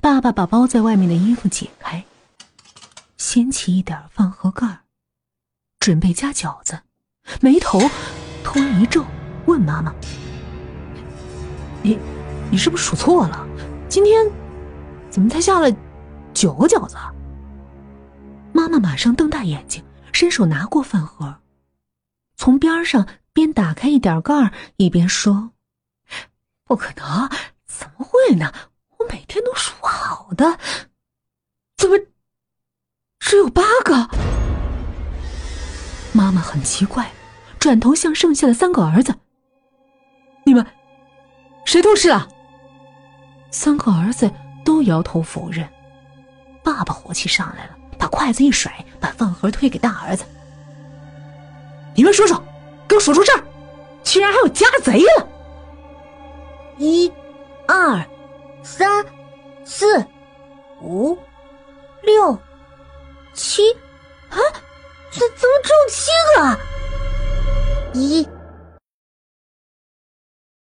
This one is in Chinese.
爸爸把包在外面的衣服解开，掀起一点饭盒盖准备夹饺子，眉头突然一皱，问妈妈：“你，你是不是数错了？今天怎么才下了九个饺子？”妈妈马上瞪大眼睛，伸手拿过饭盒，从边上边打开一点盖一边说：“不可能，怎么会呢？”我每天都数好的，怎么只有八个？妈妈很奇怪，转头向剩下的三个儿子：“你们谁偷吃了？”三个儿子都摇头否认。爸爸火气上来了，把筷子一甩，把饭盒推给大儿子：“你们说说，给我数出声！居然还有家贼了！一、二。”三、四、五、六、七，啊，怎怎么只有七个？一。